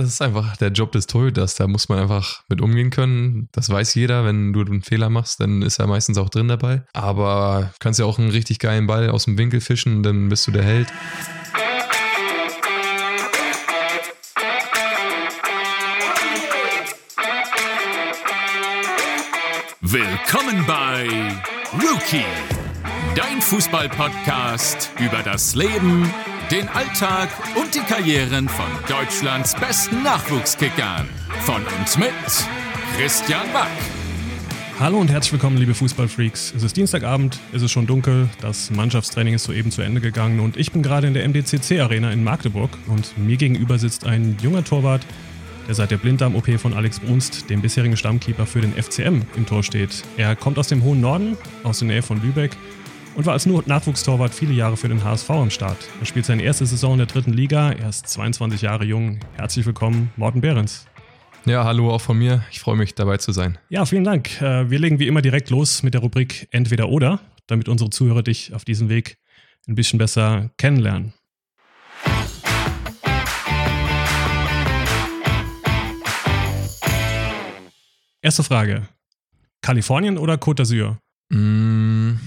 Das ist einfach der Job des Torhüters. Da muss man einfach mit umgehen können. Das weiß jeder. Wenn du einen Fehler machst, dann ist er meistens auch drin dabei. Aber du kannst ja auch einen richtig geilen Ball aus dem Winkel fischen, dann bist du der Held. Willkommen bei Rookie, dein Fußball-Podcast über das Leben, den Alltag und die Karrieren von Deutschlands besten Nachwuchskickern. Von und mit Christian Back. Hallo und herzlich willkommen, liebe Fußballfreaks. Es ist Dienstagabend, es ist schon dunkel, das Mannschaftstraining ist soeben zu Ende gegangen und ich bin gerade in der MDCC Arena in Magdeburg und mir gegenüber sitzt ein junger Torwart, der seit der Blinddarm-OP von Alex Brunst, dem bisherigen Stammkeeper für den FCM, im Tor steht. Er kommt aus dem hohen Norden, aus der Nähe von Lübeck und war als nur Nachwuchstorwart viele Jahre für den HSV am Start. Er spielt seine erste Saison in der dritten Liga, er ist 22 Jahre jung. Herzlich willkommen, Morten Behrens. Ja, hallo auch von mir. Ich freue mich dabei zu sein. Ja, vielen Dank. Äh, Wir legen wie immer direkt los mit der Rubrik Entweder oder, damit unsere Zuhörer dich auf diesem Weg ein bisschen besser kennenlernen. Erste Frage. Kalifornien oder Côte d'Azur? Mm,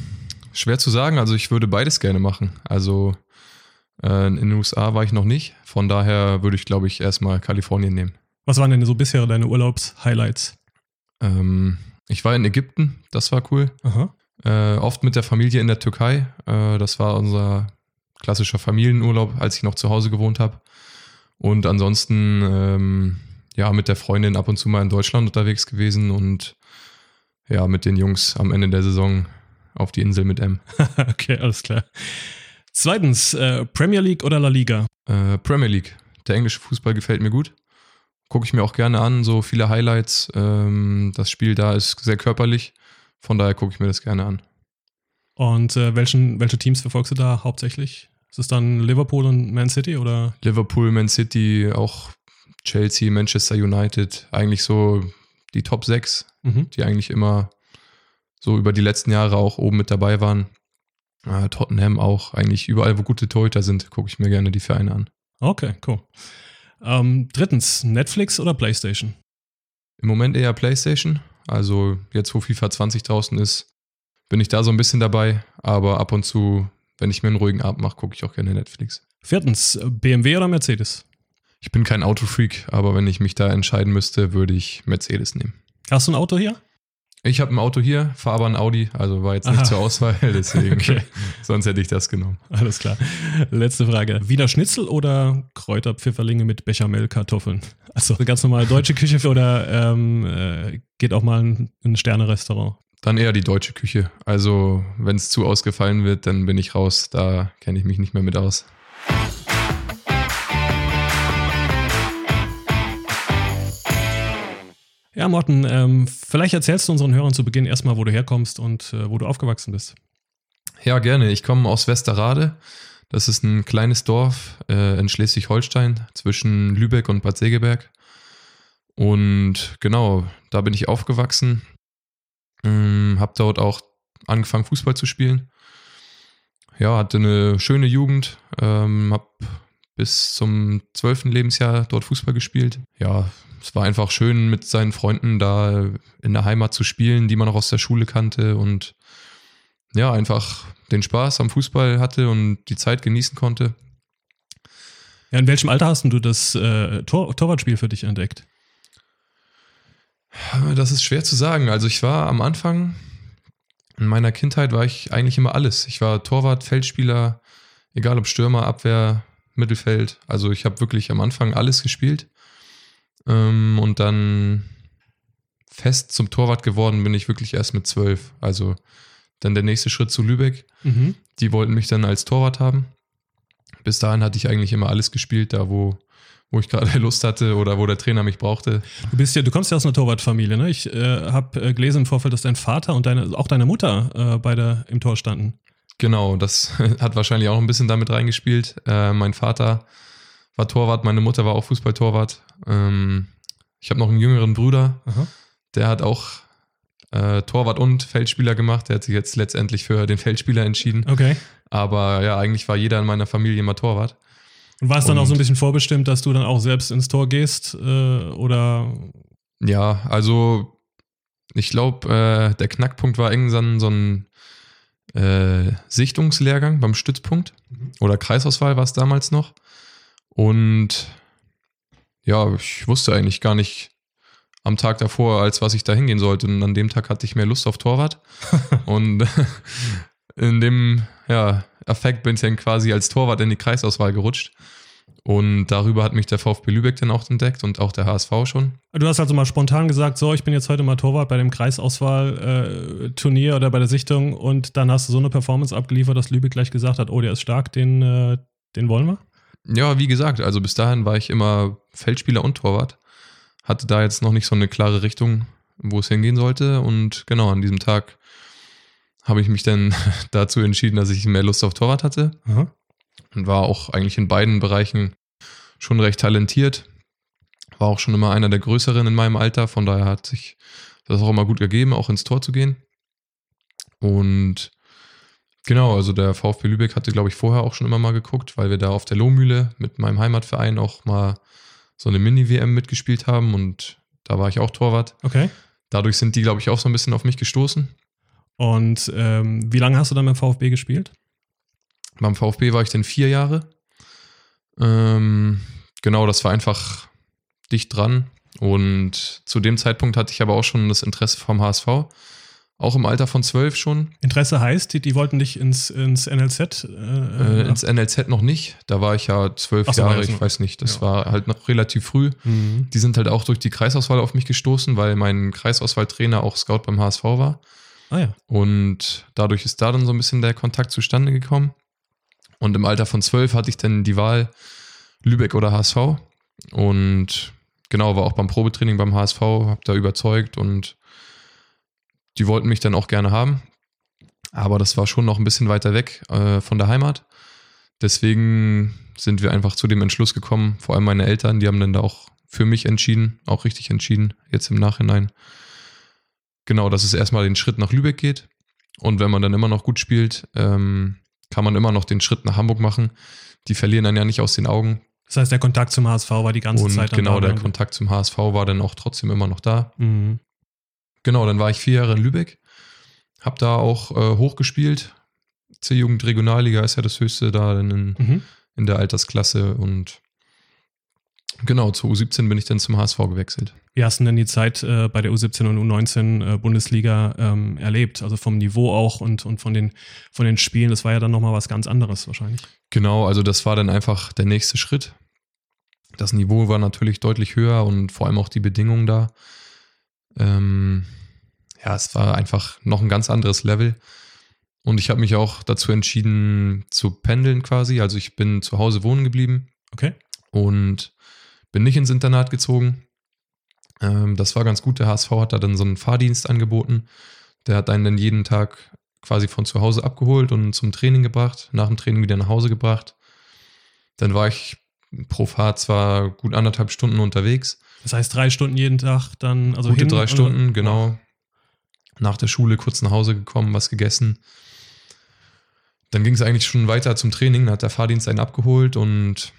schwer zu sagen. Also ich würde beides gerne machen. Also äh, in den USA war ich noch nicht. Von daher würde ich, glaube ich, erstmal Kalifornien nehmen. Was waren denn so bisher deine Urlaubs-Highlights? Ähm, ich war in Ägypten, das war cool. Aha. Äh, oft mit der Familie in der Türkei. Äh, das war unser klassischer Familienurlaub, als ich noch zu Hause gewohnt habe. Und ansonsten, ähm, ja, mit der Freundin ab und zu mal in Deutschland unterwegs gewesen und ja, mit den Jungs am Ende der Saison auf die Insel mit M. okay, alles klar. Zweitens, äh, Premier League oder La Liga? Äh, Premier League. Der englische Fußball gefällt mir gut. Gucke ich mir auch gerne an, so viele Highlights. Ähm, das Spiel da ist sehr körperlich. Von daher gucke ich mir das gerne an. Und äh, welchen, welche Teams verfolgst du da hauptsächlich? Ist es dann Liverpool und Man City oder? Liverpool, Man City, auch Chelsea, Manchester United. Eigentlich so die Top 6, Mhm. die eigentlich immer so über die letzten Jahre auch oben mit dabei waren. Äh, Tottenham auch. Eigentlich überall, wo gute Torhüter sind, gucke ich mir gerne die Vereine an. Okay, cool. Ähm, drittens, Netflix oder PlayStation? Im Moment eher PlayStation. Also jetzt, wo FIFA 20 draußen ist, bin ich da so ein bisschen dabei. Aber ab und zu, wenn ich mir einen ruhigen Abend mache, gucke ich auch gerne Netflix. Viertens, BMW oder Mercedes? Ich bin kein Autofreak, aber wenn ich mich da entscheiden müsste, würde ich Mercedes nehmen. Hast du ein Auto hier? Ich habe ein Auto hier, fahre aber ein Audi, also war jetzt nicht Aha. zur Auswahl, deswegen. Okay. Sonst hätte ich das genommen. Alles klar. Letzte Frage. Wiener Schnitzel oder Kräuterpfifferlinge mit Bechamelkartoffeln? Also ganz normal deutsche Küche oder ähm, äh, geht auch mal in ein Sterne-Restaurant? Dann eher die deutsche Küche. Also, wenn es zu ausgefallen wird, dann bin ich raus. Da kenne ich mich nicht mehr mit aus. Ja, Morten, ähm, vielleicht erzählst du unseren Hörern zu Beginn erstmal, wo du herkommst und äh, wo du aufgewachsen bist. Ja, gerne. Ich komme aus Westerrade. Das ist ein kleines Dorf äh, in Schleswig-Holstein zwischen Lübeck und Bad Segeberg. Und genau, da bin ich aufgewachsen. Ähm, hab dort auch angefangen, Fußball zu spielen. Ja, hatte eine schöne Jugend. Ähm, hab bis zum zwölften Lebensjahr dort Fußball gespielt. Ja, es war einfach schön, mit seinen Freunden da in der Heimat zu spielen, die man auch aus der Schule kannte und ja, einfach den Spaß am Fußball hatte und die Zeit genießen konnte. Ja, in welchem Alter hast du das äh, Tor Torwartspiel für dich entdeckt? Das ist schwer zu sagen. Also ich war am Anfang, in meiner Kindheit war ich eigentlich immer alles. Ich war Torwart, Feldspieler, egal ob Stürmer, Abwehr, Mittelfeld. Also ich habe wirklich am Anfang alles gespielt. Ähm, und dann fest zum Torwart geworden bin ich wirklich erst mit zwölf. Also dann der nächste Schritt zu Lübeck. Mhm. Die wollten mich dann als Torwart haben. Bis dahin hatte ich eigentlich immer alles gespielt, da wo, wo ich gerade Lust hatte oder wo der Trainer mich brauchte. Du bist ja, du kommst ja aus einer Torwartfamilie, ne? Ich äh, habe äh, gelesen im Vorfeld, dass dein Vater und deine, auch deine Mutter äh, beide im Tor standen. Genau, das hat wahrscheinlich auch ein bisschen damit reingespielt. Äh, mein Vater war Torwart, meine Mutter war auch Fußballtorwart. Ähm, ich habe noch einen jüngeren Bruder, Aha. der hat auch äh, Torwart und Feldspieler gemacht. Der hat sich jetzt letztendlich für den Feldspieler entschieden. Okay. Aber ja, eigentlich war jeder in meiner Familie immer Torwart. Und war es dann auch so ein bisschen vorbestimmt, dass du dann auch selbst ins Tor gehst? Äh, oder? Ja, also ich glaube, äh, der Knackpunkt war irgendwann so ein äh, Sichtungslehrgang beim Stützpunkt mhm. oder Kreisauswahl war es damals noch. Und ja, ich wusste eigentlich gar nicht am Tag davor, als was ich da hingehen sollte. Und an dem Tag hatte ich mehr Lust auf Torwart. und in dem ja, Affekt bin ich dann quasi als Torwart in die Kreisauswahl gerutscht. Und darüber hat mich der VfB Lübeck dann auch entdeckt und auch der HSV schon. Du hast also mal spontan gesagt, so, ich bin jetzt heute mal Torwart bei dem Kreisauswahl-Turnier äh, oder bei der Sichtung und dann hast du so eine Performance abgeliefert, dass Lübeck gleich gesagt hat, oh, der ist stark, den, äh, den wollen wir? Ja, wie gesagt, also bis dahin war ich immer Feldspieler und Torwart. Hatte da jetzt noch nicht so eine klare Richtung, wo es hingehen sollte. Und genau, an diesem Tag habe ich mich dann dazu entschieden, dass ich mehr Lust auf Torwart hatte. Aha und war auch eigentlich in beiden Bereichen schon recht talentiert. War auch schon immer einer der größeren in meinem Alter, von daher hat sich das auch immer gut gegeben, auch ins Tor zu gehen. Und genau, also der VfB Lübeck hatte, glaube ich, vorher auch schon immer mal geguckt, weil wir da auf der Lohmühle mit meinem Heimatverein auch mal so eine Mini-WM mitgespielt haben und da war ich auch Torwart. Okay. Dadurch sind die, glaube ich, auch so ein bisschen auf mich gestoßen. Und ähm, wie lange hast du dann beim VfB gespielt? Beim VfB war ich dann vier Jahre. Ähm, genau, das war einfach dicht dran. Und zu dem Zeitpunkt hatte ich aber auch schon das Interesse vom HSV. Auch im Alter von zwölf schon. Interesse heißt, die, die wollten dich ins, ins NLZ? Äh, äh, ins NLZ noch nicht. Da war ich ja zwölf so, Jahre, ich weiß nicht. Das ja. war halt noch relativ früh. Mhm. Die sind halt auch durch die Kreisauswahl auf mich gestoßen, weil mein Kreisauswahltrainer auch Scout beim HSV war. Ah ja. Und dadurch ist da dann so ein bisschen der Kontakt zustande gekommen. Und im Alter von zwölf hatte ich dann die Wahl Lübeck oder HSV. Und genau, war auch beim Probetraining beim HSV, habe da überzeugt und die wollten mich dann auch gerne haben. Aber das war schon noch ein bisschen weiter weg äh, von der Heimat. Deswegen sind wir einfach zu dem Entschluss gekommen, vor allem meine Eltern, die haben dann da auch für mich entschieden, auch richtig entschieden, jetzt im Nachhinein. Genau, dass es erstmal den Schritt nach Lübeck geht. Und wenn man dann immer noch gut spielt, ähm, kann man immer noch den Schritt nach Hamburg machen. Die verlieren dann ja nicht aus den Augen. Das heißt, der Kontakt zum HSV war die ganze und Zeit da. Genau, der Kontakt zum HSV war dann auch trotzdem immer noch da. Mhm. Genau, dann war ich vier Jahre in Lübeck, habe da auch äh, hochgespielt. C-Jugend Regionalliga ist ja das höchste da in, mhm. in der Altersklasse und Genau, zu U17 bin ich dann zum HSV gewechselt. Wie hast du denn die Zeit äh, bei der U17 und U19 äh, Bundesliga ähm, erlebt? Also vom Niveau auch und, und von, den, von den Spielen. Das war ja dann nochmal was ganz anderes wahrscheinlich. Genau, also das war dann einfach der nächste Schritt. Das Niveau war natürlich deutlich höher und vor allem auch die Bedingungen da. Ähm, ja, es war einfach noch ein ganz anderes Level. Und ich habe mich auch dazu entschieden zu pendeln quasi. Also ich bin zu Hause wohnen geblieben. Okay. Und bin nicht ins Internat gezogen. Ähm, das war ganz gut. Der HSV hat da dann so einen Fahrdienst angeboten. Der hat einen dann jeden Tag quasi von zu Hause abgeholt und zum Training gebracht, nach dem Training wieder nach Hause gebracht. Dann war ich pro Fahrt zwar gut anderthalb Stunden unterwegs. Das heißt drei Stunden jeden Tag dann, also Gute drei Stunden, genau. Nach der Schule kurz nach Hause gekommen, was gegessen. Dann ging es eigentlich schon weiter zum Training. Dann hat der Fahrdienst einen abgeholt und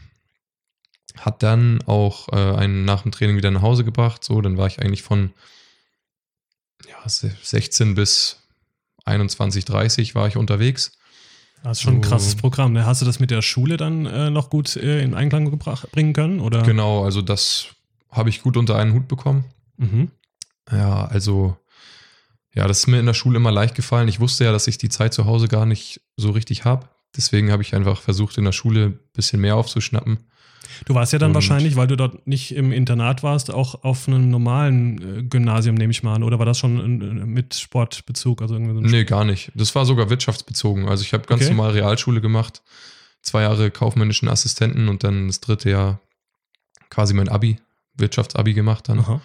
hat dann auch äh, einen nach dem Training wieder nach Hause gebracht. So, dann war ich eigentlich von ja, 16 bis 21, 30 war ich unterwegs. Das ist schon ein krasses Programm. Ne? Hast du das mit der Schule dann äh, noch gut äh, in Einklang gebracht, bringen können? Oder? Genau, also das habe ich gut unter einen Hut bekommen. Mhm. Ja, also ja, das ist mir in der Schule immer leicht gefallen. Ich wusste ja, dass ich die Zeit zu Hause gar nicht so richtig habe. Deswegen habe ich einfach versucht, in der Schule ein bisschen mehr aufzuschnappen. Du warst ja dann und wahrscheinlich, weil du dort nicht im Internat warst, auch auf einem normalen äh, Gymnasium, nehme ich mal an. Oder war das schon mit Sportbezug? Also irgendwie so nee, Sport? gar nicht. Das war sogar wirtschaftsbezogen. Also ich habe ganz okay. normal Realschule gemacht, zwei Jahre kaufmännischen Assistenten und dann das dritte Jahr quasi mein Abi, Wirtschaftsabi gemacht dann. Aha.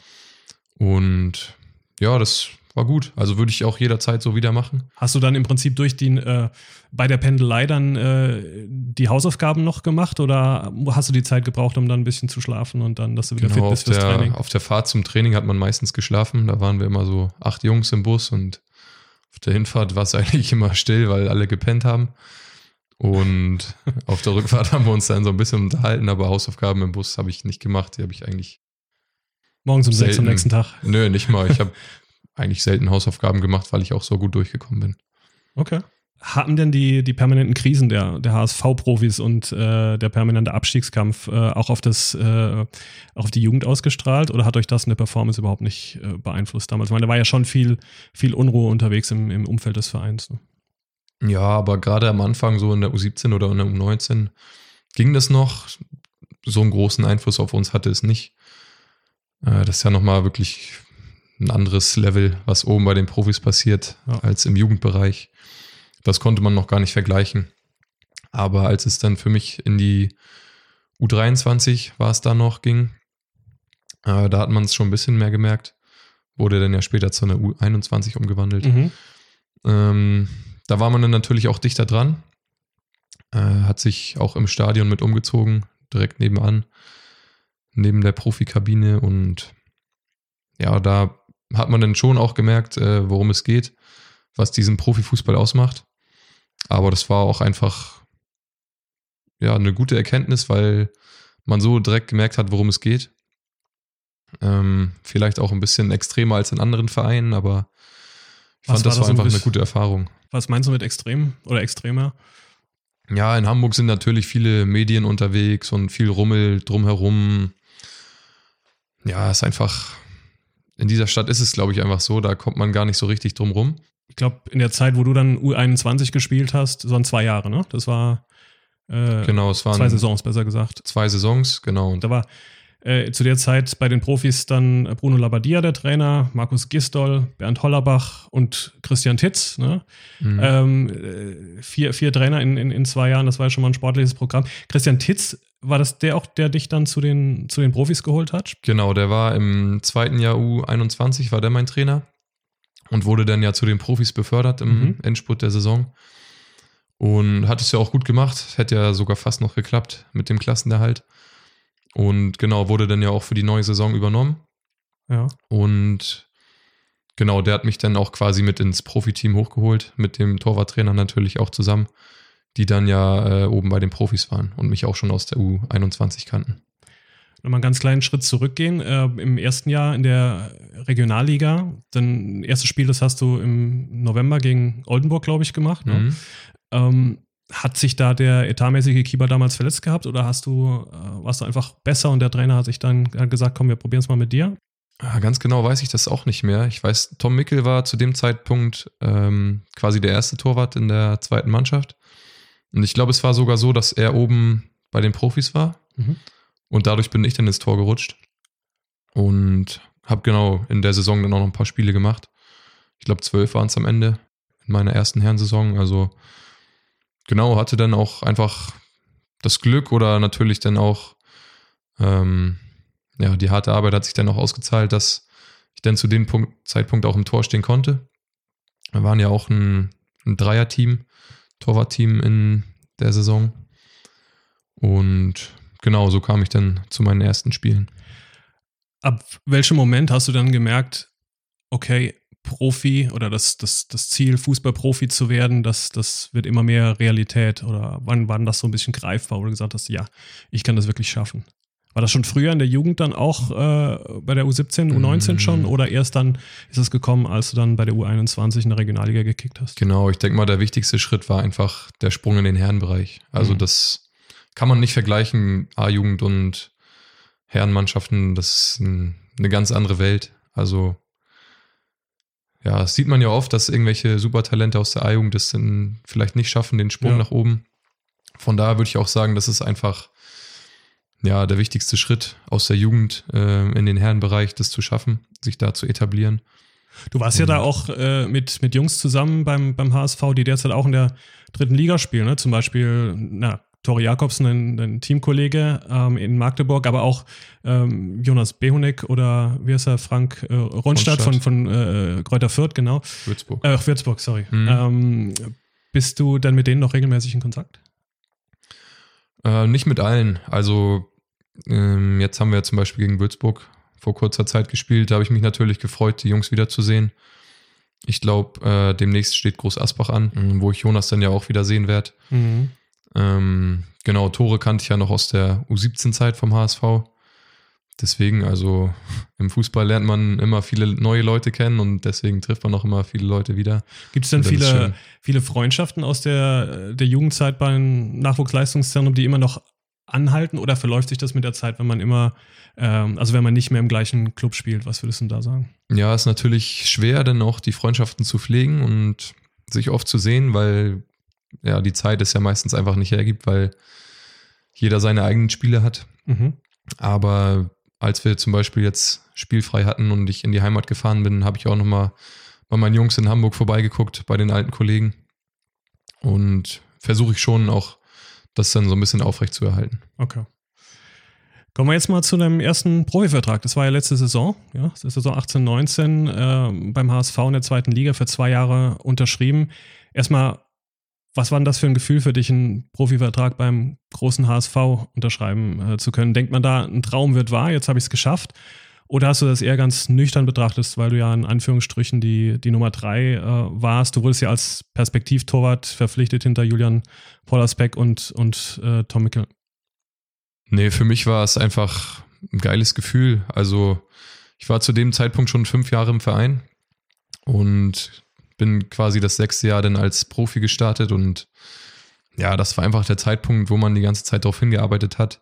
Und ja, das war gut. Also würde ich auch jederzeit so wieder machen. Hast du dann im Prinzip durch die, äh, bei der Pendelei dann äh, die Hausaufgaben noch gemacht oder hast du die Zeit gebraucht, um dann ein bisschen zu schlafen und dann, dass du wieder genau, fit bist fürs der, Training? Auf der Fahrt zum Training hat man meistens geschlafen. Da waren wir immer so acht Jungs im Bus und auf der Hinfahrt war es eigentlich immer still, weil alle gepennt haben. Und auf der Rückfahrt haben wir uns dann so ein bisschen unterhalten, aber Hausaufgaben im Bus habe ich nicht gemacht. Die habe ich eigentlich. Morgens um sechs am nächsten Tag. Nö, nicht mal. Ich habe eigentlich selten Hausaufgaben gemacht, weil ich auch so gut durchgekommen bin. Okay. Haben denn die, die permanenten Krisen der, der HSV-Profis und äh, der permanente Abstiegskampf äh, auch auf das äh, auf die Jugend ausgestrahlt oder hat euch das in der Performance überhaupt nicht äh, beeinflusst damals? Ich meine, da war ja schon viel, viel Unruhe unterwegs im, im Umfeld des Vereins. Ne? Ja, aber gerade am Anfang, so in der U17 oder in der U19, ging das noch. So einen großen Einfluss auf uns hatte es nicht. Äh, Das ist ja nochmal wirklich ein anderes Level, was oben bei den Profis passiert, Ja. als im Jugendbereich. Das konnte man noch gar nicht vergleichen. Aber als es dann für mich in die U23 war es da noch ging, äh, da hat man es schon ein bisschen mehr gemerkt. Wurde dann ja später zu einer U21 umgewandelt. Mhm. Ähm, da war man dann natürlich auch dichter dran. Äh, hat sich auch im Stadion mit umgezogen, direkt nebenan, neben der Profikabine. Und ja, da hat man dann schon auch gemerkt, äh, worum es geht, was diesen Profifußball ausmacht. Aber das war auch einfach ja eine gute Erkenntnis, weil man so direkt gemerkt hat, worum es geht. Ähm, vielleicht auch ein bisschen extremer als in anderen Vereinen, aber ich Was fand, das war war da so ein einfach eine bisschen- gute Erfahrung. Was meinst du mit extrem oder extremer? Ja, in Hamburg sind natürlich viele Medien unterwegs und viel Rummel drumherum. Ja, ist einfach, in dieser Stadt ist es, glaube ich, einfach so, da kommt man gar nicht so richtig drum rum. Ich glaube, in der Zeit, wo du dann U21 gespielt hast, waren zwei Jahre, ne? Das war äh, Genau, es waren zwei Saisons, besser gesagt. zwei Saisons, genau. Und Da war äh, zu der Zeit bei den Profis dann Bruno Labbadia der Trainer, Markus Gistol, Bernd Hollerbach und Christian Titz. Ne? Mhm. Ähm, äh, vier, vier Trainer in, in, in zwei Jahren, das war ja schon mal ein sportliches Programm. Christian Titz, war das der auch, der dich dann zu den, zu den Profis geholt hat? Genau, der war im zweiten Jahr U21, war der mein Trainer und wurde dann ja zu den Profis befördert im Mhm. Endspurt der Saison. Und hat es ja auch gut gemacht, hätte ja sogar fast noch geklappt mit dem Klassenerhalt. Und genau, wurde dann ja auch für die neue Saison übernommen. Ja. Und genau, der hat mich dann auch quasi mit ins Profiteam hochgeholt, mit dem Torwarttrainer natürlich auch zusammen, die dann ja äh, oben bei den Profis waren und mich auch schon aus der U21 kannten. Nochmal einen ganz kleinen Schritt zurückgehen. Äh, Im ersten Jahr in der Regionalliga, dann erstes Spiel, das hast du im November gegen Oldenburg, glaube ich, gemacht. Ne? Mhm. Ähm, hat sich da der etatmäßige Keeper damals verletzt gehabt oder hast du, äh, warst du einfach besser und der Trainer hat sich dann gesagt, komm, wir probieren es mal mit dir? Ah, Ganz genau weiß ich das auch nicht mehr. Ich weiß, Tom Mickel war zu dem Zeitpunkt ähm, quasi der erste Torwart in der zweiten Mannschaft. Und ich glaube, es war sogar so, dass er oben bei den Profis war. Mhm. Und dadurch bin ich dann ins Tor gerutscht. Und habe genau in der Saison dann auch noch ein paar Spiele gemacht. Ich glaube, zwölf waren es am Ende in meiner ersten Herrensaison. Also genau, hatte dann auch einfach das Glück oder natürlich dann auch ähm, ja, die harte Arbeit hat sich dann auch ausgezahlt, dass ich dann zu dem Punkt, Zeitpunkt auch im Tor stehen konnte. Wir waren ja auch ein, ein Dreier-Team, Torwart-Team in der Saison. Und genau, so kam ich dann zu meinen ersten Spielen. Ab welchem Moment hast du dann gemerkt, okay, Profi oder das, das, das Ziel, Fußballprofi zu werden, das, das wird immer mehr Realität? Oder wann war das so ein bisschen greifbar, wo du gesagt hast, ja, ich kann das wirklich schaffen? War das schon früher in der Jugend dann auch äh, bei der U17, U19 Mm. schon? Oder erst dann ist es gekommen, als du dann bei der U21 in der Regionalliga gekickt hast? Genau, ich denke mal, der wichtigste Schritt war einfach der Sprung in den Herrenbereich. Also Mhm. das kann man nicht vergleichen, A-Jugend und Herrenmannschaften, das ist ein, eine ganz andere Welt. Also ja, das sieht man ja oft, dass irgendwelche Supertalente aus der A-Jugend das dann vielleicht nicht schaffen, den Sprung Ja. nach oben. Von daher würde ich auch sagen, das ist einfach ja der wichtigste Schritt aus der Jugend äh, in den Herrenbereich, das zu schaffen, sich da zu etablieren. Du warst ja da auch äh, mit, mit Jungs zusammen beim, beim HSV, die derzeit auch in der dritten Liga spielen. Ne? Zum Beispiel, na, Tori Jakobsen, ein, ein Teamkollege ähm, in Magdeburg, aber auch ähm, Jonas Behunek oder wie heißt er, Frank äh, Ronstadt von, Ronstadt. von äh, Kräuter Fürth, genau. Würzburg. Äh, Würzburg, sorry. Mhm. Ähm, bist du dann mit denen noch regelmäßig in Kontakt? Äh, nicht mit allen. Also ähm, jetzt haben wir zum Beispiel gegen Würzburg vor kurzer Zeit gespielt. Da habe ich mich natürlich gefreut, die Jungs wiederzusehen. Ich glaube, äh, demnächst steht Groß Asbach an, wo ich Jonas dann ja auch wieder sehen werde. Mhm. Ähm, genau, Tore kannte ich ja noch aus der U17-Zeit vom HSV. Deswegen, also im Fußball lernt man immer viele neue Leute kennen und deswegen trifft man auch immer viele Leute wieder. Gibt es denn viele, viele Freundschaften aus der, der Jugendzeit beim Nachwuchsleistungszentrum, die immer noch anhalten oder verläuft sich das mit der Zeit, wenn man immer, ähm, also wenn man nicht mehr im gleichen Club spielt? Was würdest du da sagen? Ja, ist natürlich schwer, dann auch die Freundschaften zu pflegen und sich oft zu sehen, weil ja die Zeit es ja meistens einfach nicht hergibt, weil jeder seine eigenen Spiele hat. Mhm. Aber als wir zum Beispiel jetzt spielfrei hatten und ich in die Heimat gefahren bin, habe ich auch nochmal bei meinen Jungs in Hamburg vorbeigeguckt, bei den alten Kollegen. Und versuche ich schon auch, das dann so ein bisschen aufrecht zu erhalten. Okay. Kommen wir jetzt mal zu deinem ersten Profivertrag. Das war ja letzte Saison, ja, das ist Saison 18, 19, äh, beim HSV in der zweiten Liga für zwei Jahre unterschrieben. Erstmal, was war denn das für ein Gefühl für dich, einen Profivertrag beim großen HSV unterschreiben äh, zu können? Denkt man da, ein Traum wird wahr, jetzt habe ich es geschafft? Oder hast du das eher ganz nüchtern betrachtet, weil du ja in Anführungsstrichen die, die Nummer drei äh, warst? Du wurdest ja als Perspektivtorwart verpflichtet hinter Julian Pollersbeck und, und äh, Tom Mickel. Nee, für mich war es einfach ein geiles Gefühl. Also ich war zu dem Zeitpunkt schon fünf Jahre im Verein und bin quasi das sechste Jahr dann als Profi gestartet und ja, das war einfach der Zeitpunkt, wo man die ganze Zeit darauf hingearbeitet hat.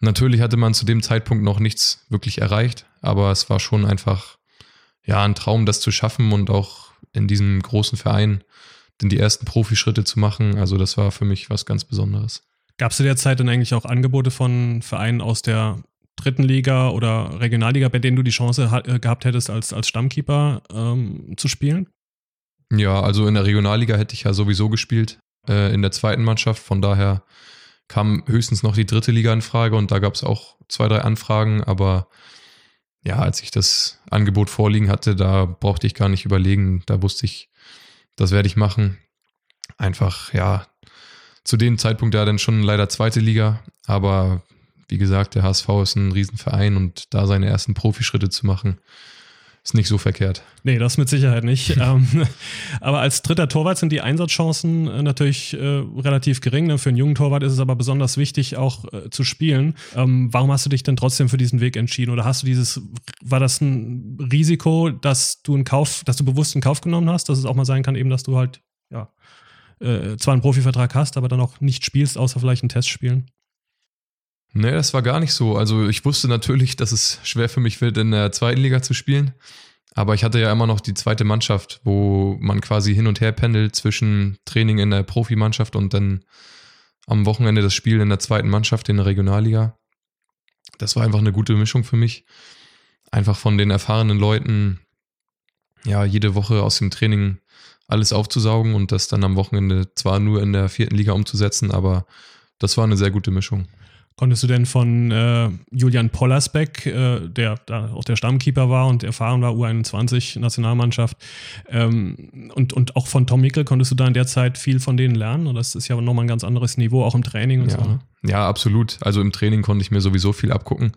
Natürlich hatte man zu dem Zeitpunkt noch nichts wirklich erreicht, aber es war schon einfach ja ein Traum, das zu schaffen und auch in diesem großen Verein denn die ersten Profischritte zu machen. Also das war für mich was ganz Besonderes. Gab es zu der Zeit dann eigentlich auch Angebote von Vereinen aus der dritten Liga oder Regionalliga, bei denen du die Chance äh, gehabt hättest, als, als Stammkeeper ähm, zu spielen? Ja, also in der Regionalliga hätte ich ja sowieso gespielt, äh, in der zweiten Mannschaft. Von daher kam höchstens noch die dritte Liga in Frage und da gab es auch zwei, drei Anfragen. Aber ja, als ich das Angebot vorliegen hatte, da brauchte ich gar nicht überlegen. Da wusste ich, das werde ich machen. Einfach, ja, zu dem Zeitpunkt ja dann schon leider zweite Liga, aber wie gesagt, der HSV ist ein Riesenverein und da seine ersten Profischritte zu machen, ist nicht so verkehrt. Nee, das mit Sicherheit nicht. Ähm, aber als dritter Torwart sind die Einsatzchancen äh, natürlich äh, relativ gering. Ne? Für einen jungen Torwart ist es aber besonders wichtig, auch äh, zu spielen. Ähm, warum hast du dich denn trotzdem für diesen Weg entschieden? Oder hast du dieses, war das ein Risiko, dass du einen Kauf, dass du bewusst einen Kauf genommen hast, dass es auch mal sein kann, eben, dass du halt, ja, äh, zwar einen Profivertrag hast, aber dann auch nicht spielst, außer vielleicht ein Testspielen? Nee, das war gar nicht so. Also ich wusste natürlich, dass es schwer für mich wird, in der zweiten Liga zu spielen. Aber ich hatte ja immer noch die zweite Mannschaft, wo man quasi hin und her pendelt zwischen Training in der Profimannschaft und dann am Wochenende das Spiel in der zweiten Mannschaft in der Regionalliga. Das war einfach eine gute Mischung für mich. Einfach von den erfahrenen Leuten, ja, jede Woche aus dem Training alles aufzusaugen und das dann am Wochenende zwar nur in der vierten Liga umzusetzen, aber das war eine sehr gute Mischung. Konntest du denn von äh, Julian Pollersbeck, äh, der da auch der Stammkeeper war und erfahren war, U21-Nationalmannschaft, ähm, und, und auch von Tom Mickel, konntest du da in der Zeit viel von denen lernen? Und das ist ja nochmal ein ganz anderes Niveau, auch im Training und ja. so. Ne? Ja, absolut. Also im Training konnte ich mir sowieso viel abgucken.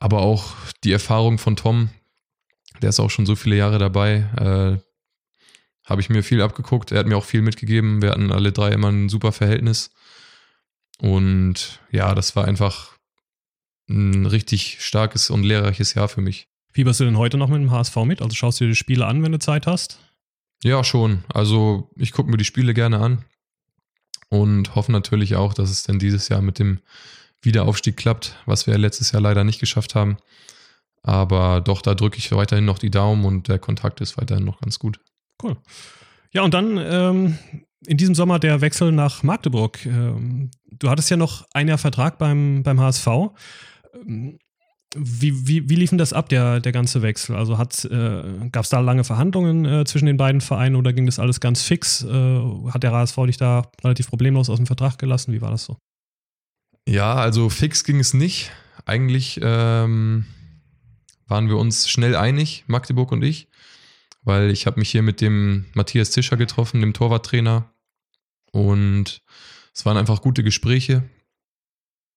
Aber auch die Erfahrung von Tom, der ist auch schon so viele Jahre dabei, äh, habe ich mir viel abgeguckt. Er hat mir auch viel mitgegeben. Wir hatten alle drei immer ein super Verhältnis. Und ja, das war einfach ein richtig starkes und lehrreiches Jahr für mich. Wie bist du denn heute noch mit dem HSV mit? Also schaust du dir die Spiele an, wenn du Zeit hast? Ja, schon. Also ich gucke mir die Spiele gerne an und hoffe natürlich auch, dass es dann dieses Jahr mit dem Wiederaufstieg klappt, was wir letztes Jahr leider nicht geschafft haben. Aber doch, da drücke ich weiterhin noch die Daumen und der Kontakt ist weiterhin noch ganz gut. Cool. Ja, und dann ähm, in diesem Sommer der Wechsel nach Magdeburg. Ähm, du hattest ja noch ein Jahr Vertrag beim, beim HSV. Ähm, wie, wie, wie lief denn das ab, der, der ganze Wechsel? Also äh, gab es da lange Verhandlungen äh, zwischen den beiden Vereinen oder ging das alles ganz fix? Äh, hat der HSV dich da relativ problemlos aus dem Vertrag gelassen? Wie war das so? Ja, also fix ging es nicht. Eigentlich ähm, waren wir uns schnell einig, Magdeburg und ich weil ich habe mich hier mit dem Matthias Zischer getroffen, dem Torwarttrainer. Und es waren einfach gute Gespräche.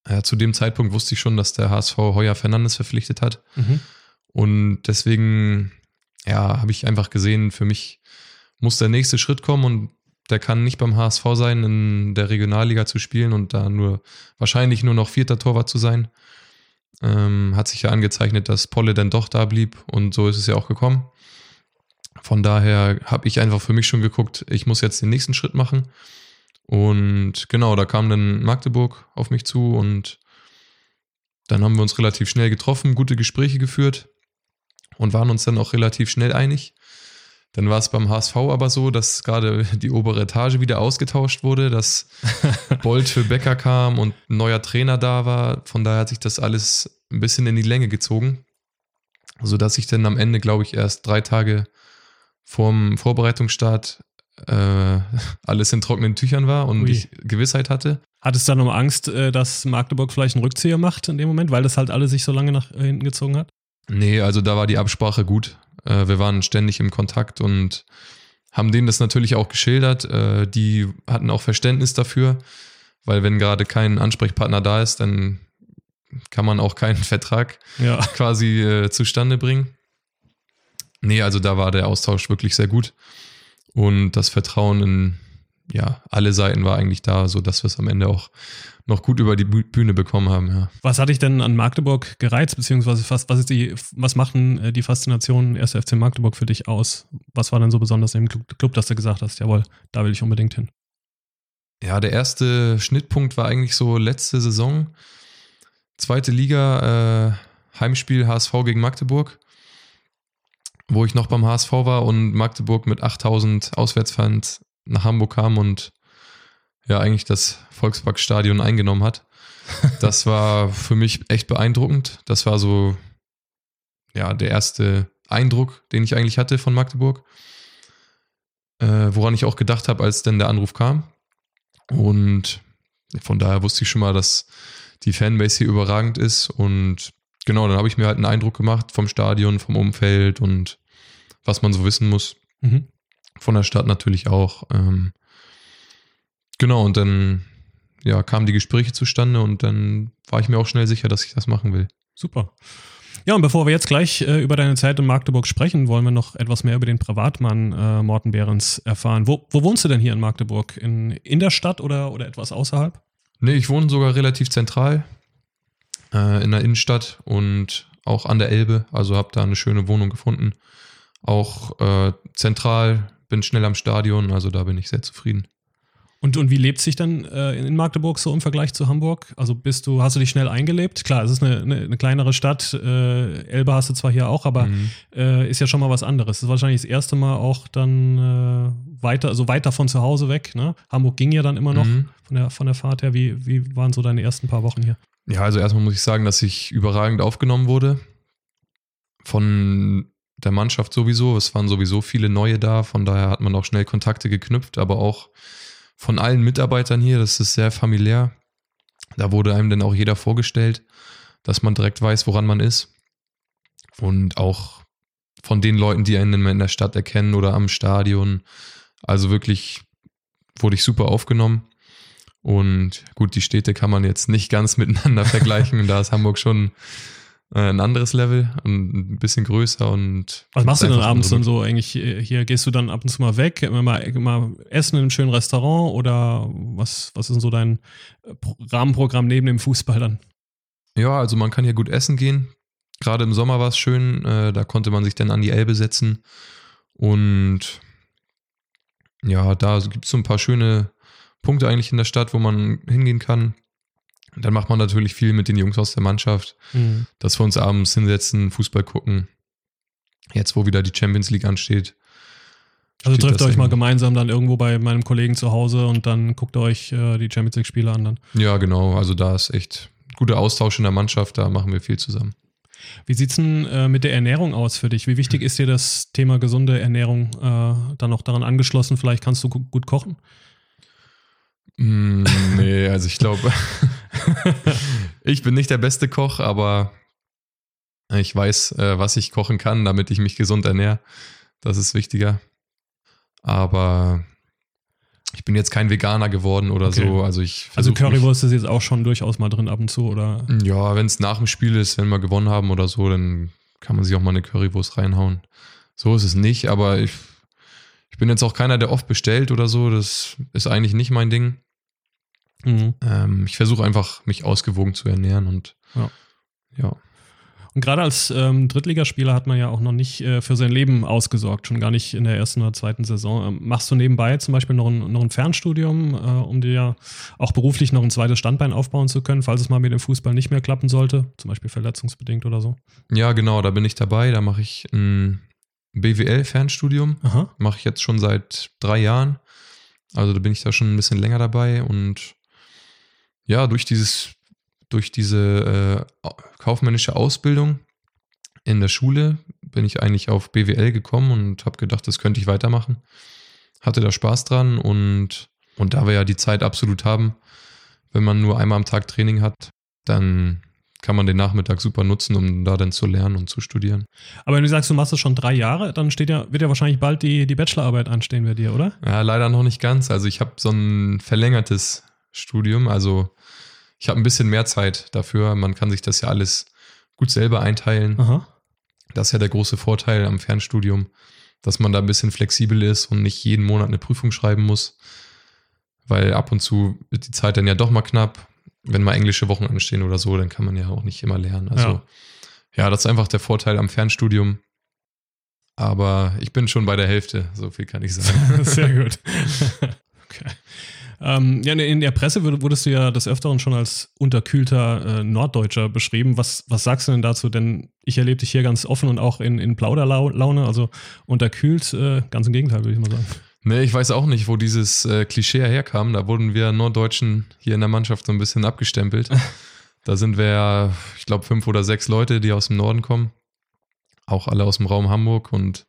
Ja, zu dem Zeitpunkt wusste ich schon, dass der HSV Heuer Fernandes verpflichtet hat. Mhm. Und deswegen, ja, habe ich einfach gesehen, für mich muss der nächste Schritt kommen und der kann nicht beim HSV sein, in der Regionalliga zu spielen und da nur wahrscheinlich nur noch vierter Torwart zu sein. Ähm, hat sich ja angezeichnet, dass Polle dann doch da blieb und so ist es ja auch gekommen. Von daher habe ich einfach für mich schon geguckt, ich muss jetzt den nächsten Schritt machen. Und genau, da kam dann Magdeburg auf mich zu und dann haben wir uns relativ schnell getroffen, gute Gespräche geführt und waren uns dann auch relativ schnell einig. Dann war es beim HSV aber so, dass gerade die obere Etage wieder ausgetauscht wurde, dass Bolt für Becker kam und ein neuer Trainer da war. Von daher hat sich das alles ein bisschen in die Länge gezogen, sodass ich dann am Ende, glaube ich, erst drei Tage vorm Vorbereitungsstart äh, alles in trockenen Tüchern war und Ui. ich Gewissheit hatte. Hattest du dann noch Angst, äh, dass Magdeburg vielleicht einen Rückzieher macht in dem Moment, weil das halt alles sich so lange nach hinten gezogen hat? Nee, also da war die Absprache gut. Äh, wir waren ständig im Kontakt und haben denen das natürlich auch geschildert. Äh, die hatten auch Verständnis dafür, weil wenn gerade kein Ansprechpartner da ist, dann kann man auch keinen Vertrag ja. quasi äh, zustande bringen. Nee, also da war der Austausch wirklich sehr gut. Und das Vertrauen in ja, alle Seiten war eigentlich da, sodass wir es am Ende auch noch gut über die Bühne bekommen haben. Ja. Was hat dich denn an Magdeburg gereizt, beziehungsweise was, was, ist die, was machten äh, die Faszination 1. FC Magdeburg für dich aus? Was war denn so besonders im Club, dass du gesagt hast, jawohl, da will ich unbedingt hin? Ja, der erste Schnittpunkt war eigentlich so letzte Saison. Zweite Liga, äh, Heimspiel HSV gegen Magdeburg, wo ich noch beim HSV war und Magdeburg mit 8000 Auswärtsfans nach Hamburg kam und ja eigentlich das Volksparkstadion eingenommen hat. Das war für mich echt beeindruckend. Das war so ja der erste Eindruck, den ich eigentlich hatte von Magdeburg. Äh, woran ich auch gedacht habe, als denn der Anruf kam. Und von daher wusste ich schon mal, dass die Fanbase hier überragend ist. Und genau, dann habe ich mir halt einen Eindruck gemacht vom Stadion, vom Umfeld und was man so wissen muss. Mhm. Von der Stadt natürlich auch. Ähm, genau, und dann ja, kamen die Gespräche zustande und dann war ich mir auch schnell sicher, dass ich das machen will. Super. Ja, und bevor wir jetzt gleich äh, über deine Zeit in Magdeburg sprechen, wollen wir noch etwas mehr über den Privatmann äh, Morten Behrens erfahren. Wo, wo, wohnst du denn hier in Magdeburg? In, in der Stadt oder, oder etwas außerhalb? Nee, ich wohne sogar relativ zentral äh, in der Innenstadt und auch an der Elbe. Also habe da eine schöne Wohnung gefunden. Auch äh, zentral, bin schnell am Stadion, also da bin ich sehr zufrieden. Und, und wie lebt sich dann äh, in Magdeburg so im Vergleich zu Hamburg? Also bist du, hast du dich schnell eingelebt? Klar, es ist eine, eine, eine kleinere Stadt. Äh, Elbe hast du zwar hier auch, aber mhm. äh, ist ja schon mal was anderes. Das ist wahrscheinlich das erste Mal auch dann äh, weiter, also weiter von zu Hause weg. Ne? Hamburg ging ja dann immer noch mhm. von, der, von der Fahrt her. Wie, wie waren so deine ersten paar Wochen hier? Ja, also erstmal muss ich sagen, dass ich überragend aufgenommen wurde. Von der Mannschaft sowieso. Es waren sowieso viele neue da, von daher hat man auch schnell Kontakte geknüpft, aber auch von allen Mitarbeitern hier, das ist sehr familiär. Da wurde einem dann auch jeder vorgestellt, dass man direkt weiß, woran man ist. Und auch von den Leuten, die einen in der Stadt erkennen oder am Stadion. Also wirklich wurde ich super aufgenommen. Und gut, die Städte kann man jetzt nicht ganz miteinander vergleichen. da ist Hamburg schon äh, ein anderes Level und ein bisschen größer und. Was machst du denn abends dann so eigentlich äh, hier? Gehst du dann ab und zu mal weg, immer mal, immer essen in einem schönen Restaurant oder was, was ist denn so dein äh, Rahmenprogramm neben dem Fußball dann? Ja, also man kann hier gut essen gehen. Gerade im Sommer war es schön, da konnte man sich dann an die Elbe setzen und ja, da gibt es so ein paar schöne Punkte eigentlich in der Stadt, wo man hingehen kann. Dann macht man natürlich viel mit den Jungs aus der Mannschaft, mhm. dass wir uns abends hinsetzen, Fußball gucken. Jetzt, wo wieder die Champions League ansteht. Also trefft ihr euch mal gemeinsam dann irgendwo bei meinem Kollegen zu Hause und dann guckt euch äh, die Champions League-Spiele an dann. Ja, genau. Also da ist echt guter Austausch in der Mannschaft, da machen wir viel zusammen. Wie sieht es denn äh, mit der Ernährung aus für dich? Wie wichtig ist dir das Thema gesunde Ernährung äh, dann noch daran angeschlossen? Vielleicht kannst du gut kochen? Mm, nee, also ich glaube, ich bin nicht der beste Koch, aber ich weiß, äh, was ich kochen kann, damit ich mich gesund ernähre. Das ist wichtiger. Aber ich bin jetzt kein Veganer geworden oder okay. so. Also ich Also Currywurst ist jetzt auch schon durchaus mal drin ab und zu, oder? Ja, wenn es nach dem Spiel ist, wenn wir gewonnen haben oder so, dann kann man sich auch mal eine Currywurst reinhauen. So ist es nicht, aber Ich bin jetzt auch keiner, der oft bestellt oder so. Das ist eigentlich nicht mein Ding. Mhm. Ähm, ich versuche einfach, mich ausgewogen zu ernähren und Ja. ja. Und gerade als ähm, Drittligaspieler hat man ja auch noch nicht äh, für sein Leben ausgesorgt, schon gar nicht in der ersten oder zweiten Saison. Ähm, machst du nebenbei zum Beispiel noch ein, noch ein Fernstudium, äh, um dir ja auch beruflich noch ein zweites Standbein aufbauen zu können, falls es mal mit dem Fußball nicht mehr klappen sollte, zum Beispiel verletzungsbedingt oder so? Ja, genau, da bin ich dabei. Da mache ich ein BWL-Fernstudium. Mache ich jetzt schon seit drei Jahren. Also da bin ich da schon ein bisschen länger dabei und ja, durch dieses, durch diese äh, kaufmännische Ausbildung in der Schule bin ich eigentlich auf BWL gekommen und habe gedacht, das könnte ich weitermachen. Hatte da Spaß dran und, und da wir ja die Zeit absolut haben, wenn man nur einmal am Tag Training hat, dann kann man den Nachmittag super nutzen, um da dann zu lernen und zu studieren. Aber wenn du sagst, du machst das schon drei Jahre, dann steht ja, wird ja wahrscheinlich bald die, die Bachelorarbeit anstehen bei dir, oder? Ja, leider noch nicht ganz. Also ich habe so ein verlängertes Studium. Also ich habe ein bisschen mehr Zeit dafür. Man kann sich das ja alles gut selber einteilen. Aha. Das ist ja der große Vorteil am Fernstudium, dass man da ein bisschen flexibel ist und nicht jeden Monat eine Prüfung schreiben muss. Weil ab und zu ist die Zeit dann ja doch mal knapp. Wenn mal englische Wochen anstehen oder so, dann kann man ja auch nicht immer lernen. Also Ja. ja, das ist einfach der Vorteil am Fernstudium. Aber ich bin schon bei der Hälfte, so viel kann ich sagen. Sehr gut. okay. Ähm, ja, in der Presse wurdest du ja des Öfteren schon als unterkühlter äh, Norddeutscher beschrieben. Was, was sagst du denn dazu? Denn ich erlebe dich hier ganz offen und auch in, in Plauderlaune, also unterkühlt, äh, ganz im Gegenteil, würde ich mal sagen. Nee, ich weiß auch nicht, wo dieses äh, Klischee herkam. Da wurden wir Norddeutschen hier in der Mannschaft so ein bisschen abgestempelt. da sind wir ja, ich glaube, fünf oder sechs Leute, die aus dem Norden kommen. Auch alle aus dem Raum Hamburg. Und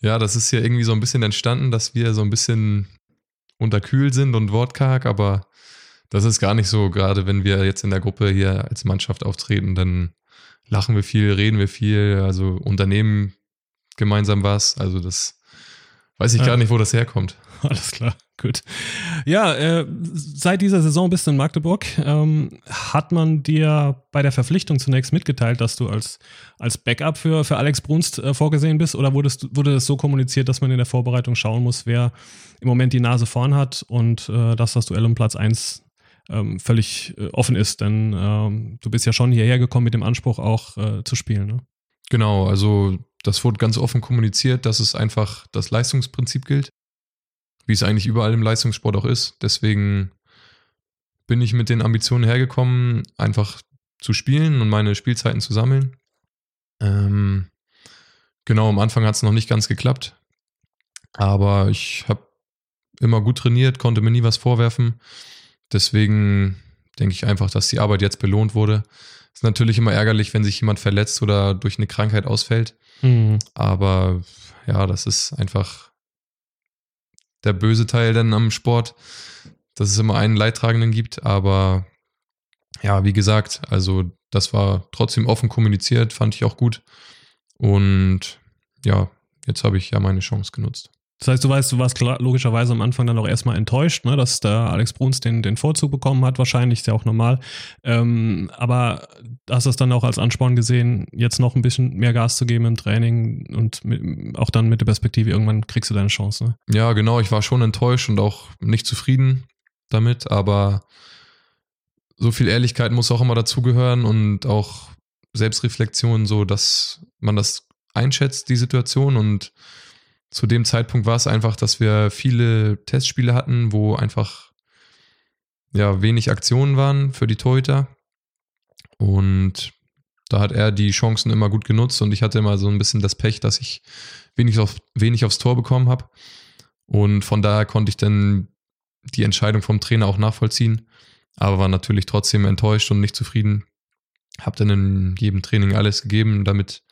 ja, das ist ja irgendwie so ein bisschen entstanden, dass wir so ein bisschen unterkühlt sind und wortkarg, aber das ist gar nicht so. Gerade wenn wir jetzt in der Gruppe hier als Mannschaft auftreten, dann lachen wir viel, reden wir viel, also unternehmen gemeinsam was. Also das weiß ich Ja. gar nicht, wo das herkommt. Alles klar, gut. Ja, äh, seit dieser Saison bist du in Magdeburg. Ähm, hat man dir bei der Verpflichtung zunächst mitgeteilt, dass du als, als Backup für, für Alex Brunst äh, vorgesehen bist? Oder wurdest, wurde das so kommuniziert, dass man in der Vorbereitung schauen muss, wer im Moment die Nase vorn hat und äh, dass das Duell um Platz 1 ähm, völlig äh, offen ist? Denn ähm, du bist ja schon hierher gekommen mit dem Anspruch, auch äh, zu spielen. Ne? Genau, also das wurde ganz offen kommuniziert, dass es einfach das Leistungsprinzip gilt, wie es eigentlich überall im Leistungssport auch ist. Deswegen bin ich mit den Ambitionen hergekommen, einfach zu spielen und meine Spielzeiten zu sammeln. Ähm, genau, am Anfang hat es noch nicht ganz geklappt, aber ich habe immer gut trainiert, konnte mir nie was vorwerfen. Deswegen denke ich einfach, dass die Arbeit jetzt belohnt wurde. Ist natürlich immer ärgerlich, wenn sich jemand verletzt oder durch eine Krankheit ausfällt. Aber ja, das ist einfach der böse Teil dann am Sport, dass es immer einen Leidtragenden gibt. Aber ja, wie gesagt, also das war trotzdem offen kommuniziert, fand ich auch gut. Und ja, jetzt habe ich ja meine Chance genutzt. Das heißt, du weißt, du warst klar, logischerweise am Anfang dann auch erstmal enttäuscht, ne, dass der Alex Bruns den, den Vorzug bekommen hat, wahrscheinlich, ist ja auch normal. Ähm, aber hast du es dann auch als Ansporn gesehen, jetzt noch ein bisschen mehr Gas zu geben im Training und mit, auch dann mit der Perspektive, irgendwann kriegst du deine Chance. Ne? Ja, genau, ich war schon enttäuscht und auch nicht zufrieden damit, aber so viel Ehrlichkeit muss auch immer dazugehören und auch Selbstreflexion, so dass man das einschätzt, die Situation. Und zu dem Zeitpunkt war es einfach, dass wir viele Testspiele hatten, wo einfach ja wenig Aktionen waren für die Torhüter. Und da hat er die Chancen immer gut genutzt und ich hatte immer so ein bisschen das Pech, dass ich wenig, auf, wenig aufs Tor bekommen habe. Und von daher konnte ich dann die Entscheidung vom Trainer auch nachvollziehen, aber war natürlich trotzdem enttäuscht und nicht zufrieden. Hab dann in jedem Training alles gegeben, damit,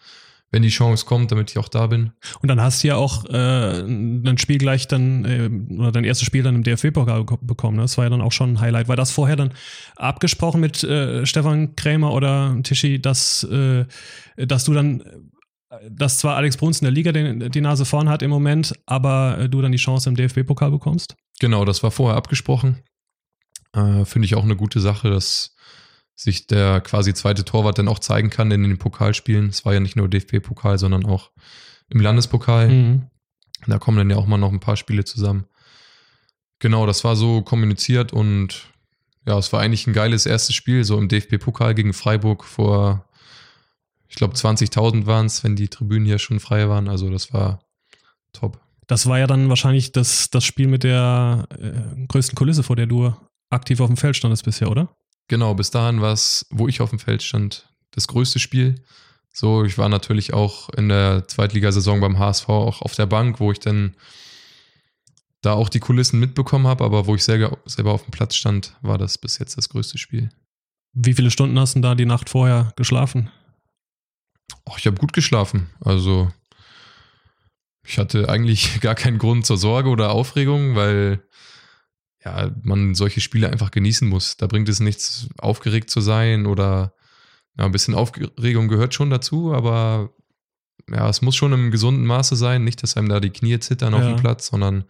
wenn die Chance kommt, damit ich auch da bin. Und dann hast du ja auch äh, ein Spiel gleich dann, äh, oder dein erstes Spiel dann im DFB-Pokal beko- bekommen. Ne? Das war ja dann auch schon ein Highlight. War das vorher dann abgesprochen mit äh, Stefan Krämer oder Tischi, dass, äh, dass du dann, äh, dass zwar Alex Bruns in der Liga den, die Nase vorn hat im Moment, aber äh, du dann die Chance im DFB-Pokal bekommst? Genau, das war vorher abgesprochen. Äh, Finde ich auch eine gute Sache, dass sich der quasi zweite Torwart dann auch zeigen kann in den Pokalspielen. Es war ja nicht nur DFB-Pokal, sondern auch im Landespokal. Mhm. Da kommen dann ja auch mal noch ein paar Spiele zusammen. Genau, das war so kommuniziert und ja, es war eigentlich ein geiles erstes Spiel, so im DFB-Pokal gegen Freiburg vor, ich glaube, 20.000 waren es, wenn die Tribünen hier schon frei waren. Also das war top. Das war ja dann wahrscheinlich das, das Spiel mit der äh, größten Kulisse, vor der du aktiv auf dem Feld standest bisher, oder? Genau, bis dahin war es, wo ich auf dem Feld stand, das größte Spiel. So, ich war natürlich auch in der Zweitligasaison beim HSV auch auf der Bank, wo ich dann da auch die Kulissen mitbekommen habe, aber wo ich selber, selber auf dem Platz stand, war das bis jetzt das größte Spiel. Wie viele Stunden hast du da die Nacht vorher geschlafen? Ach, ich habe gut geschlafen. Also ich hatte eigentlich gar keinen Grund zur Sorge oder Aufregung, weil ja, man solche Spiele einfach genießen muss. Da bringt es nichts, aufgeregt zu sein oder ja, ein bisschen Aufregung gehört schon dazu, aber ja, es muss schon im gesunden Maße sein. Nicht, dass einem da die Knie zittern ja. auf dem Platz, sondern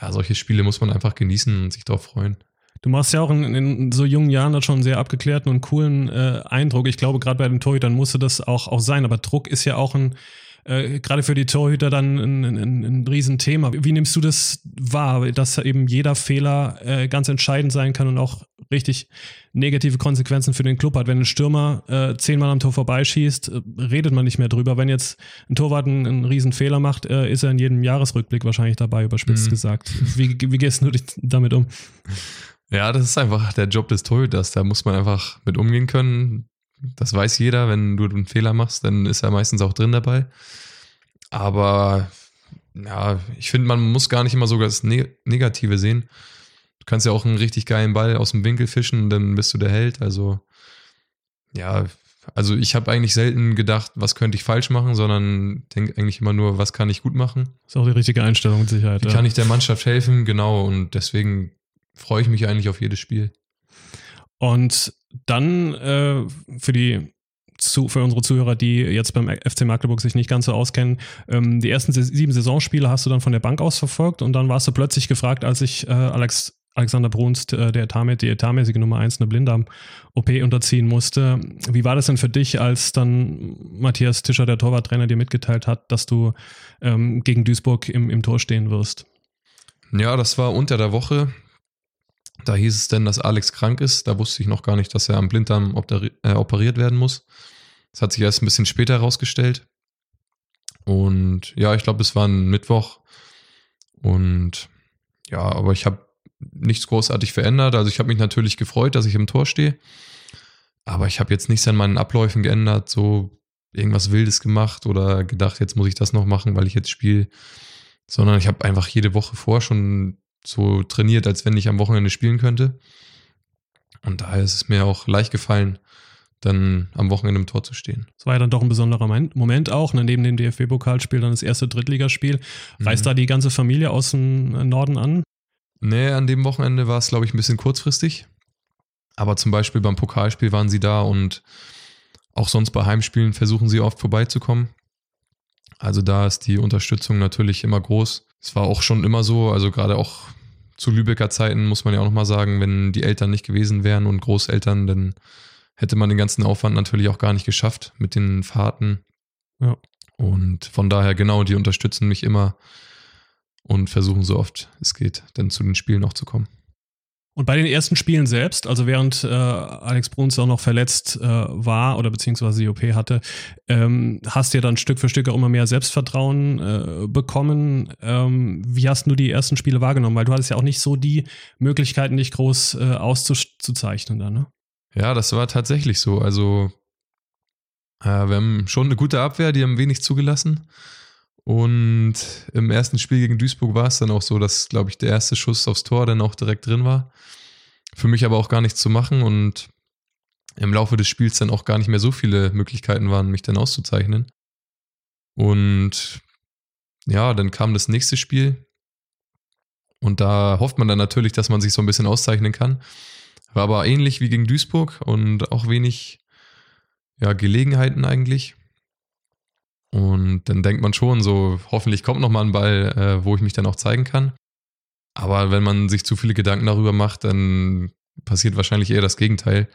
ja, solche Spiele muss man einfach genießen und sich darauf freuen. Du machst ja auch in, in, so jungen Jahren schon einen sehr abgeklärten und coolen äh, Eindruck. Ich glaube, gerade bei den Torhütern musste das auch, auch sein. Aber Druck ist ja auch ein, äh, gerade für die Torhüter dann ein, ein, ein Riesenthema. Wie nimmst du das wahr, dass eben jeder Fehler äh, ganz entscheidend sein kann und auch richtig negative Konsequenzen für den Club hat? Wenn ein Stürmer äh, zehnmal am Tor vorbeischießt, äh, redet man nicht mehr drüber. Wenn jetzt ein Torwart einen, einen riesen Fehler macht, äh, ist er in jedem Jahresrückblick wahrscheinlich dabei, überspitzt mhm. gesagt. Wie, wie gehst du damit um? Ja, das ist einfach der Job des Torhüters. Da muss man einfach mit umgehen können. Das weiß jeder, wenn du einen Fehler machst, dann ist er meistens auch drin dabei. Aber ja, ich finde, man muss gar nicht immer sogar das Negative sehen. Du kannst ja auch einen richtig geilen Ball aus dem Winkel fischen, dann bist du der Held. Also, ja, also ich habe eigentlich selten gedacht, was könnte ich falsch machen, sondern denke eigentlich immer nur, was kann ich gut machen. Ist auch die richtige Einstellung mit Sicherheit. Wie ja. kann ich der Mannschaft helfen? Genau, und deswegen freue ich mich eigentlich auf jedes Spiel. Und dann äh, für die zu, für unsere Zuhörer, die jetzt beim FC Magdeburg sich nicht ganz so auskennen, ähm, die ersten sieben Saisonspiele hast du dann von der Bank aus verfolgt und dann warst du plötzlich gefragt, als ich äh, Alex Alexander Brunst, äh, der Etat, die etatmäßige Nummer 1, eine Blinddarm-OP unterziehen musste. Wie war das denn für dich, als dann Matthias Tischer, der Torwarttrainer, dir mitgeteilt hat, dass du ähm, gegen Duisburg im, im Tor stehen wirst? Ja, das war unter der Woche. Da hieß es denn, dass Alex krank ist. Da wusste ich noch gar nicht, dass er am Blinddarm äh, operiert werden muss. Das hat sich erst ein bisschen später herausgestellt. Und ja, ich glaube, es war ein Mittwoch. Und ja, aber ich habe nichts großartig verändert. Also ich habe mich natürlich gefreut, dass ich im Tor stehe. Aber ich habe jetzt nichts an meinen Abläufen geändert, so irgendwas Wildes gemacht oder gedacht, jetzt muss ich das noch machen, weil ich jetzt spiele. Sondern ich habe einfach jede Woche vor schon so trainiert, als wenn ich am Wochenende spielen könnte. Und daher ist es mir auch leicht gefallen, dann am Wochenende im Tor zu stehen. Es war ja dann doch ein besonderer Moment auch, ne? neben dem DFB-Pokalspiel dann das erste Drittligaspiel. Reist mhm. da die ganze Familie aus dem Norden an? Nee, an dem Wochenende war es, glaube ich, ein bisschen kurzfristig. Aber zum Beispiel beim Pokalspiel waren sie da und auch sonst bei Heimspielen versuchen sie oft vorbeizukommen. Also da ist die Unterstützung natürlich immer groß. Es war auch schon immer so, also gerade auch zu Lübecker Zeiten muss man ja auch nochmal sagen, wenn die Eltern nicht gewesen wären und Großeltern, dann hätte man den ganzen Aufwand natürlich auch gar nicht geschafft mit den Fahrten. Ja. Und von daher, genau, die unterstützen mich immer und versuchen so oft es geht, dann zu den Spielen auch zu kommen. Und bei den ersten Spielen selbst, also während äh, Alex Bruns auch noch verletzt äh, war oder beziehungsweise die OP hatte, ähm, hast du ja dann Stück für Stück auch immer mehr Selbstvertrauen äh, bekommen. Ähm, wie hast du die ersten Spiele wahrgenommen? Weil du hattest ja auch nicht so die Möglichkeiten, dich groß äh, auszuzeichnen dann, ne? Ja, das war tatsächlich so. Also äh, wir haben schon eine gute Abwehr, die haben wenig zugelassen. Und im ersten Spiel gegen Duisburg war es dann auch so, dass, glaube ich, der erste Schuss aufs Tor dann auch direkt drin war. Für mich aber auch gar nichts zu machen und im Laufe des Spiels dann auch gar nicht mehr so viele Möglichkeiten waren, mich dann auszuzeichnen. Und ja, dann kam das nächste Spiel. Und da hofft man dann natürlich, dass man sich so ein bisschen auszeichnen kann. War aber ähnlich wie gegen Duisburg und auch wenig ja, Gelegenheiten eigentlich. Und dann denkt man schon so, hoffentlich kommt noch mal ein Ball, äh, wo ich mich dann auch zeigen kann. Aber wenn man sich zu viele Gedanken darüber macht, dann passiert wahrscheinlich eher das Gegenteil.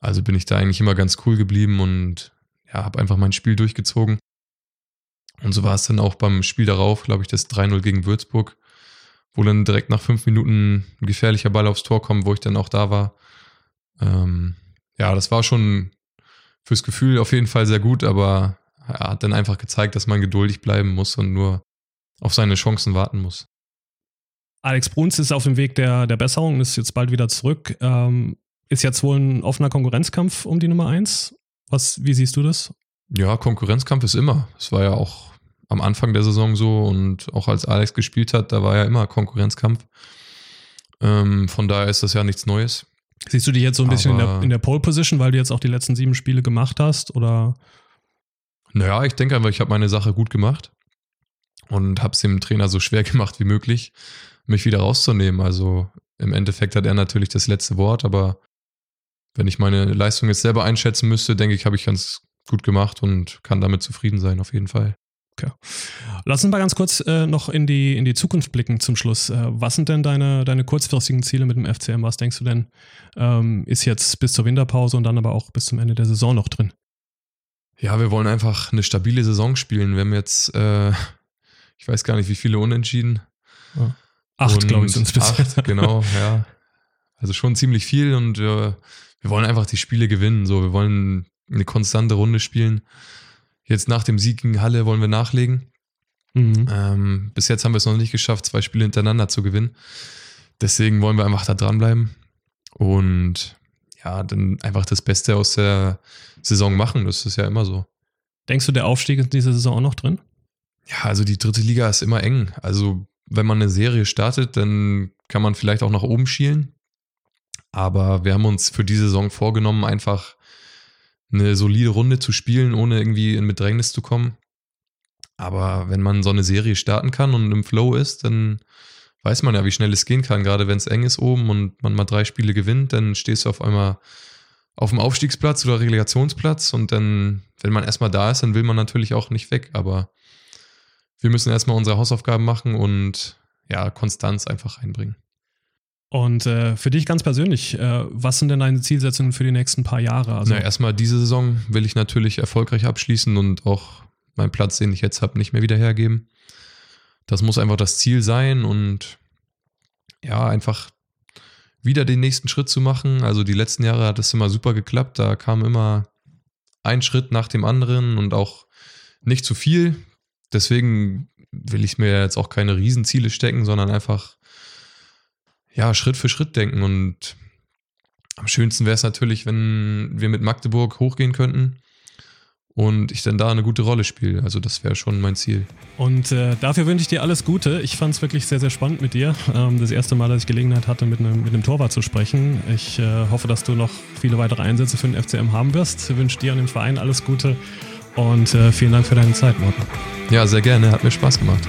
Also bin ich da eigentlich immer ganz cool geblieben und ja, habe einfach mein Spiel durchgezogen. Und so war es dann auch beim Spiel darauf, glaube ich, das 3-0 gegen Würzburg, wo dann direkt nach fünf Minuten ein gefährlicher Ball aufs Tor kommt, wo ich dann auch da war. Ähm, ja, das war schon fürs Gefühl auf jeden Fall sehr gut, aber er hat dann einfach gezeigt, dass man geduldig bleiben muss und nur auf seine Chancen warten muss. Alex Bruns ist auf dem Weg der, der Besserung, ist jetzt bald wieder zurück. Ähm, ist jetzt wohl ein offener Konkurrenzkampf um die Nummer 1. Was, wie siehst du das? Ja, Konkurrenzkampf ist immer. Es war ja auch am Anfang der Saison so und auch als Alex gespielt hat, da war ja immer Konkurrenzkampf. Ähm, von daher ist das ja nichts Neues. Siehst du dich jetzt so ein bisschen in der, in der Pole Position, weil du jetzt auch die letzten sieben Spiele gemacht hast? Oder? Naja, ich denke einfach, ich habe meine Sache gut gemacht und habe es dem Trainer so schwer gemacht wie möglich, mich wieder rauszunehmen. Also im Endeffekt hat er natürlich das letzte Wort, aber wenn ich meine Leistung jetzt selber einschätzen müsste, denke ich, habe ich ganz gut gemacht und kann damit zufrieden sein, auf jeden Fall. Okay. Lass uns mal ganz kurz äh, noch in die, in die Zukunft blicken zum Schluss. Äh, was sind denn deine, deine kurzfristigen Ziele mit dem FCM? Was denkst du denn, ähm, ist jetzt bis zur Winterpause und dann aber auch bis zum Ende der Saison noch drin? Ja, wir wollen einfach eine stabile Saison spielen. Wir haben jetzt, äh, ich weiß gar nicht, wie viele Unentschieden. Ja. Acht, glaube ich, sind es bis Acht, genau, ja. Also schon ziemlich viel und äh, wir wollen einfach die Spiele gewinnen. So, wir wollen eine konstante Runde spielen. Jetzt nach dem Sieg gegen Halle wollen wir nachlegen. Mhm. Ähm, bis jetzt haben wir es noch nicht geschafft, zwei Spiele hintereinander zu gewinnen. Deswegen wollen wir einfach da dranbleiben und ja, dann einfach das Beste aus der Saison machen. Das ist ja immer so. Denkst du, der Aufstieg ist in dieser Saison auch noch drin? Ja, also die dritte Liga ist immer eng. Also wenn man eine Serie startet, dann kann man vielleicht auch nach oben schielen. Aber wir haben uns für die Saison vorgenommen, einfach eine solide Runde zu spielen, ohne irgendwie in Bedrängnis zu kommen. Aber wenn man so eine Serie starten kann und im Flow ist, dann weiß man ja, wie schnell es gehen kann. Gerade wenn es eng ist oben und man mal drei Spiele gewinnt, dann stehst du auf einmal auf dem Aufstiegsplatz oder Relegationsplatz und dann, wenn man erstmal da ist, dann will man natürlich auch nicht weg. Aber wir müssen erstmal unsere Hausaufgaben machen und ja, Konstanz einfach reinbringen. Und äh, für dich ganz persönlich, äh, was sind denn deine Zielsetzungen für die nächsten paar Jahre? Also Na, erstmal diese Saison will ich natürlich erfolgreich abschließen und auch meinen Platz, den ich jetzt habe, nicht mehr wieder hergeben. Das muss einfach das Ziel sein und ja, einfach wieder den nächsten Schritt zu machen. Also die letzten Jahre hat es immer super geklappt. Da kam immer ein Schritt nach dem anderen und auch nicht zu viel. Deswegen will ich mir jetzt auch keine Riesenziele stecken, sondern einfach ja, Schritt für Schritt denken. Und am schönsten wäre es natürlich, wenn wir mit Magdeburg hochgehen könnten und ich dann da eine gute Rolle spiele. Also das wäre schon mein Ziel. Und äh, dafür wünsche ich dir alles Gute. Ich fand es wirklich sehr, sehr spannend mit dir. Ähm, das erste Mal, dass ich Gelegenheit hatte, mit einem, mit einem Torwart zu sprechen. Ich äh, hoffe, dass du noch viele weitere Einsätze für den FCM haben wirst. Ich wünsche dir und dem Verein alles Gute und äh, vielen Dank für deine Zeit, Morten. Ja, sehr gerne. Hat mir Spaß gemacht.